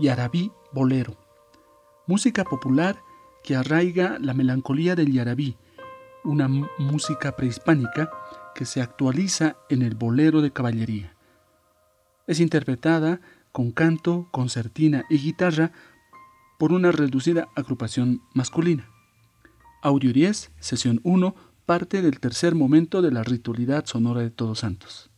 Yarabí Bolero. Música popular que arraiga la melancolía del yarabí, una música prehispánica que se actualiza en el bolero de caballería. Es interpretada con canto, concertina y guitarra por una reducida agrupación masculina. Audio 10, sesión 1, parte del tercer momento de la ritualidad sonora de Todos Santos.